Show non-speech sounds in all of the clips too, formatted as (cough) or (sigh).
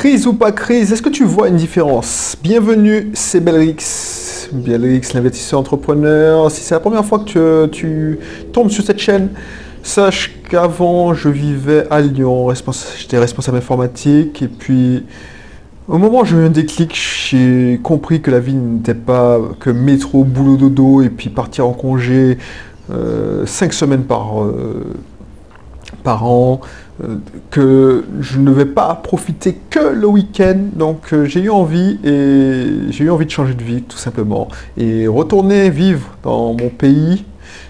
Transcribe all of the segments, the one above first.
Crise ou pas crise, est-ce que tu vois une différence? Bienvenue, c'est Belrix. Belrix, l'investisseur entrepreneur. Si c'est la première fois que tu, tombes sur cette chaîne, sache qu'avant je vivais à Lyon, j'étais responsable informatique et puis au moment où j'ai eu un déclic, j'ai compris que la vie n'était pas que métro, boulot, dodo et puis partir en congé euh, cinq semaines par, euh, an, que je ne vais pas profiter que le week-end. Donc j'ai eu envie et j'ai eu envie de changer de vie tout simplement et retourner vivre dans mon pays,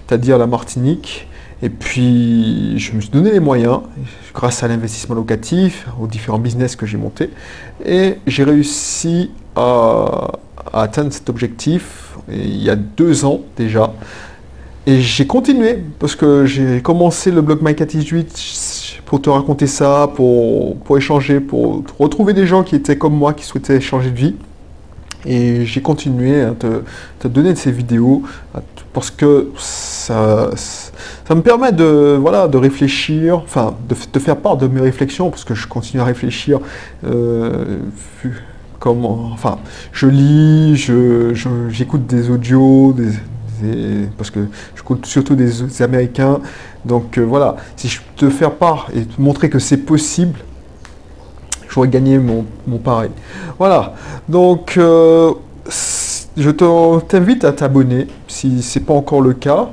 c'est-à-dire la Martinique. Et puis, je me suis donné les moyens, grâce à l'investissement locatif, aux différents business que j'ai montés, et j'ai réussi à, atteindre cet objectif il y a deux ans déjà. Et j'ai continué, parce que j'ai commencé le blog My18 pour te raconter ça, pour, pour échanger, pour retrouver des gens qui étaient comme moi, qui souhaitaient changer de vie. Et j'ai continué à te, te, donner ces vidéos parce que ça, ça me permet de, voilà, de réfléchir, enfin de te faire part de mes réflexions parce que je continue à réfléchir. Euh, comment, enfin, je lis, j'écoute je, des audios, des, parce que j'écoute surtout des, Américains. Donc euh, voilà, si je te faire part et te montrer que c'est possible, j'aurais gagné mon, mon pareil. Voilà, donc euh, je t'invite à t'abonner si ce n'est pas encore le cas.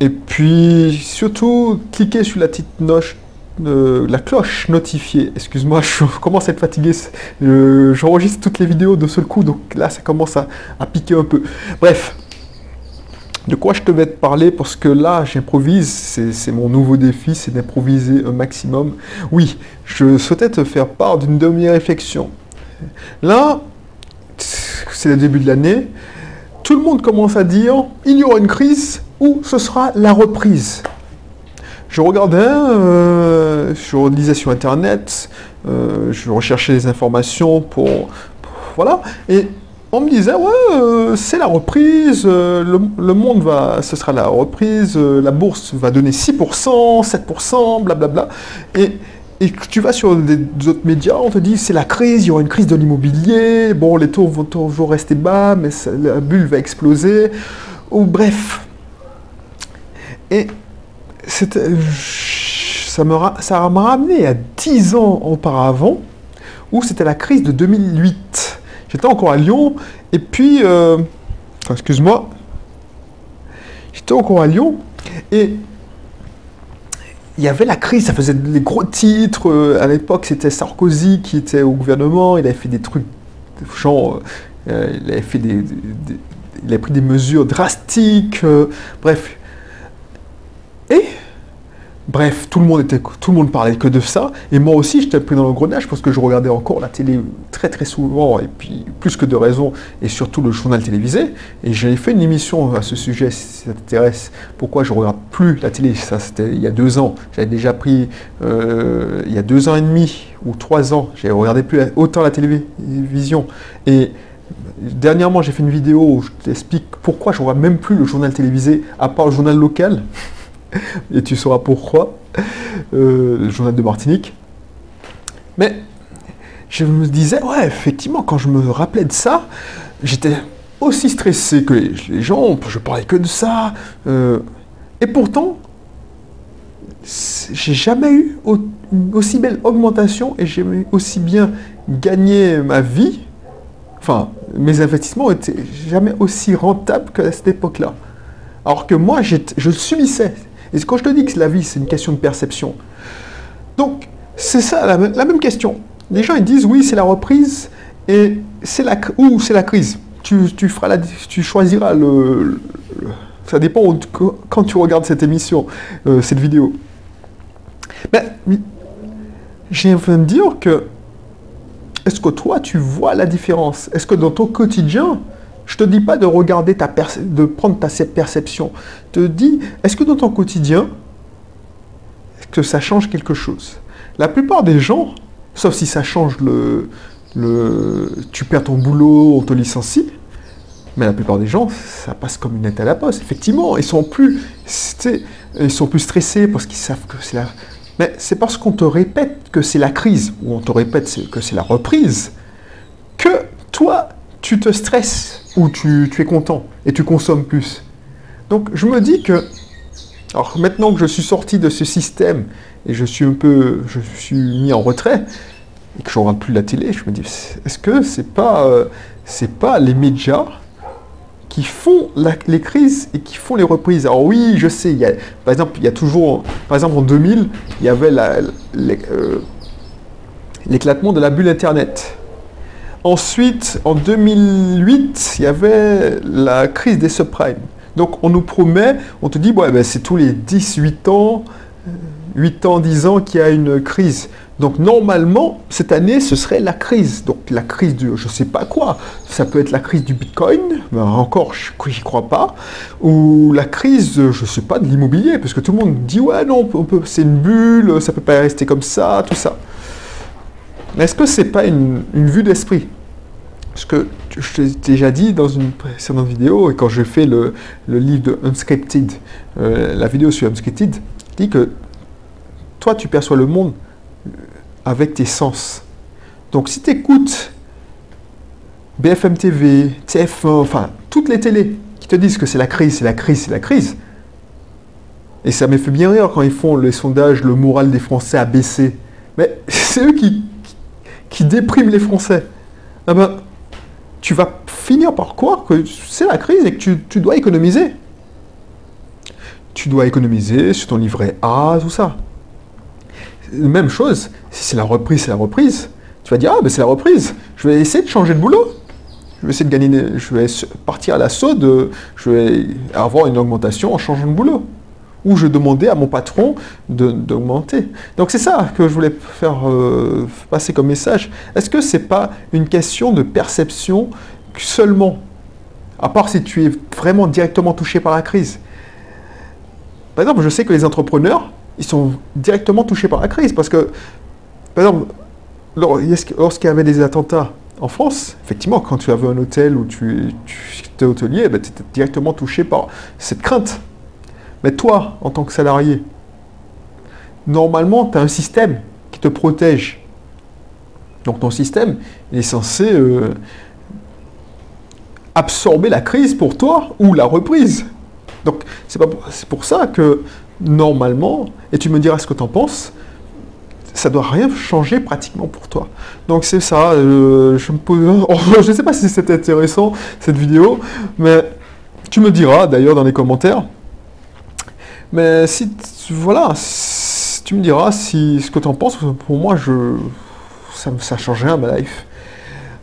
Et puis surtout, cliquez sur la petite noche, euh, la cloche notifiée. Excuse-moi, (laughs) je commence à être fatigué. J'enregistre toutes les vidéos de seul coup, donc là ça commence à piquer un peu. Bref, de quoi je te vais te parler? Parce que là j'improvise, c'est mon nouveau défi, c'est d'improviser un maximum. Oui, je souhaitais te faire part d'une demi-réflexion. Là, c'est le début de l'année, tout le monde commence à dire il y aura une crise ou ce sera la reprise. Je regardais, euh, je lisais sur internet, euh, je recherchais des informations pour, voilà, et on me disait, ouais, euh, c'est la reprise, euh, le, monde va, ce sera la reprise, euh, la bourse va donner 6%, 7%, blablabla. Et, et tu vas sur des, autres médias, on te dit, c'est la crise, il y aura une crise de l'immobilier, bon, les taux vont toujours rester bas, mais la bulle va exploser, ou bref. Et ça m'a ça ramené à 10 ans auparavant, où c'était la crise de 2008. J'étais encore à Lyon, et puis, euh, excuse-moi, j'étais encore à Lyon, et il y avait la crise, ça faisait des gros titres. Euh, à l'époque, c'était Sarkozy qui était au gouvernement, il avait fait des trucs, genre, euh, il avait fait des, il a pris des mesures drastiques, bref. Bref, tout le monde parlait que de ça, et moi aussi j'étais pris dans le grenage parce que je regardais encore la télé très très souvent, et puis plus que de raison, et surtout le journal télévisé. Et j'ai fait une émission à ce sujet, si ça t'intéresse. Pourquoi je regarde plus la télé? Ça, c'était il y a deux ans. J'avais déjà pris euh, il y a deux ans et demi ou trois ans. J'ai regardé plus autant la télévision. Et dernièrement, j'ai fait une vidéo où je t'explique pourquoi je regarde même plus le journal télévisé, à part le journal local (laughs) et tu sauras pourquoi, euh, le journal de Martinique. Mais je me disais, ouais, effectivement, quand je me rappelais de ça, j'étais aussi stressé que les, gens, je parlais que de ça. Euh, et pourtant, j'ai jamais eu aussi belle augmentation et j'ai aussi bien gagné ma vie. Enfin, mes investissements étaient jamais aussi rentables qu'à cette époque-là. Alors que moi, je subissais. Et quand je te dis que la vie, c'est une question de perception. Donc, c'est ça, la, même question. Les gens, ils disent, oui, c'est la reprise, et c'est la, ou c'est la crise. Tu, feras la, tu choisiras le, Ça dépend quand tu regardes cette émission, euh, cette vidéo. Mais, j'ai envie de dire que, est-ce que toi, tu vois la différence? Est-ce que dans ton quotidien, je te dis pas de regarder ta de prendre ta perception. Je te dis, est-ce que dans ton quotidien, que ça change quelque chose? La plupart des gens, sauf si ça change le, le, tu perds ton boulot, on te licencie. Mais la plupart des gens, ça passe comme une lettre à la poste. Effectivement, ils sont plus, ils sont plus stressés parce qu'ils savent que c'est la, Mais c'est parce qu'on te répète que c'est la crise, ou on te répète que c'est la reprise, que toi, tu te stresses, ou tu, es content, et tu consommes plus. Donc je me dis que, alors maintenant que je suis sorti de ce système, et je suis un peu, je suis mis en retrait, et que je regarde plus la télé, je me dis, est-ce que c'est pas, euh, c'est pas les médias qui font les crises et qui font les reprises? Alors oui, je sais, y a, par exemple, il y a toujours, par exemple en 2000, il y avait euh, l'éclatement de la bulle Internet. Ensuite, en 2008, il y avait la crise des subprimes. Donc on nous promet, on te dit, ouais, ben, c'est tous les 10, 8 ans, 8 ans, 10 ans qu'il y a une crise. Donc normalement, cette année, ce serait la crise. Donc la crise du je ne sais pas quoi. Ça peut être la crise du Bitcoin, mais encore, je n'y crois pas. Ou la crise, je ne sais pas, de l'immobilier, parce que tout le monde dit, ouais, non, c'est une bulle, ça ne peut pas rester comme ça, tout ça. Est-ce que ce n'est pas une, vue d'esprit? Parce que je t'ai déjà dit dans une précédente vidéo, et quand j'ai fait le, livre de Unscripted, euh, la vidéo sur Unscripted, dis que toi, tu perçois le monde avec tes sens. Donc si tu écoutes BFM TV, TF1, enfin toutes les télés qui te disent que c'est la crise, c'est la crise, c'est la crise, et ça m'a fait bien rire quand ils font les sondages, le moral des Français a baissé. Mais (laughs) c'est eux qui, qui, dépriment les Français. Ah ben, tu vas finir par croire que c'est la crise et que tu, tu dois économiser. Tu dois économiser sur ton livret A, tout ça même chose, si c'est la reprise, c'est la reprise. Tu vas dire, ah, ben c'est la reprise. Je vais essayer de changer de boulot. Je vais essayer de gagner, je vais partir à l'assaut de, je vais avoir une augmentation en changeant de boulot. Ou je demandais à mon patron d'augmenter. Donc c'est ça que je voulais faire euh, passer comme message. Est-ce que c'est pas une question de perception seulement? À part si tu es vraiment directement touché par la crise. Par exemple, je sais que les entrepreneurs, ils sont directement touchés par la crise. Parce que, par exemple, lorsqu'il y avait des attentats en France, effectivement, quand tu avais un hôtel où tu, étais hôtelier, ben, tu étais directement touché par cette crainte. Mais toi, en tant que salarié, normalement, tu as un système qui te protège. Donc ton système, il est censé euh, absorber la crise pour toi ou la reprise. Donc c'est pour ça que normalement, et tu me diras ce que tu en penses, ça doit rien changer pratiquement pour toi. Donc c'est ça, euh, je ne (laughs) sais pas si c'est intéressant cette vidéo, mais tu me diras d'ailleurs dans les commentaires. Mais si, voilà, tu me diras si ce que tu en penses, pour moi, je, ça ne change rien à ma life.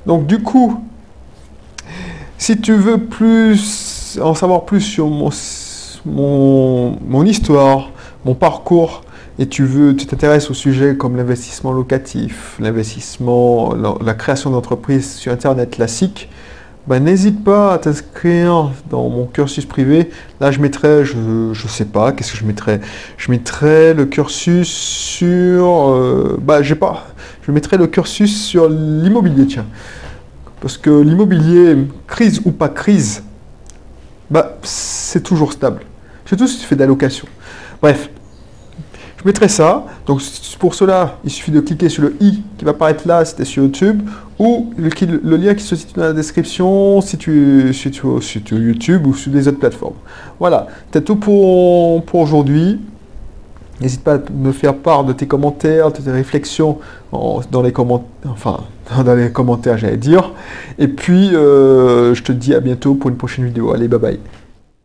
Donc du coup, si tu veux plus en savoir plus sur mon mon, histoire, mon parcours, et tu veux, tu t'intéresses au sujet comme l'investissement locatif, l'investissement, la, création d'entreprises sur Internet classique, ben, n'hésite pas à t'inscrire dans mon cursus privé. Là, je mettrai, je ne sais pas, qu'est-ce que je mettrai? Je mettrai le cursus sur... Euh, bah, j'ai pas... Je mettrai le cursus sur l'immobilier, tiens. Parce que l'immobilier, crise ou pas crise, bah, c'est toujours stable. Surtout si tu fais d'allocation. Bref, je mettrai ça. Donc pour cela, il suffit de cliquer sur le i qui va apparaître là, c'était sur YouTube, ou le, lien qui se situe dans la description si tu, si tu, YouTube ou sur des autres plateformes. Voilà, c'est tout pour, pour aujourd'hui. N'hésite pas à me faire part de tes commentaires, de tes réflexions dans les commentaires, enfin (laughs) dans les commentaires j'allais dire. Et puis euh, je te dis à bientôt pour une prochaine vidéo. Allez, bye bye.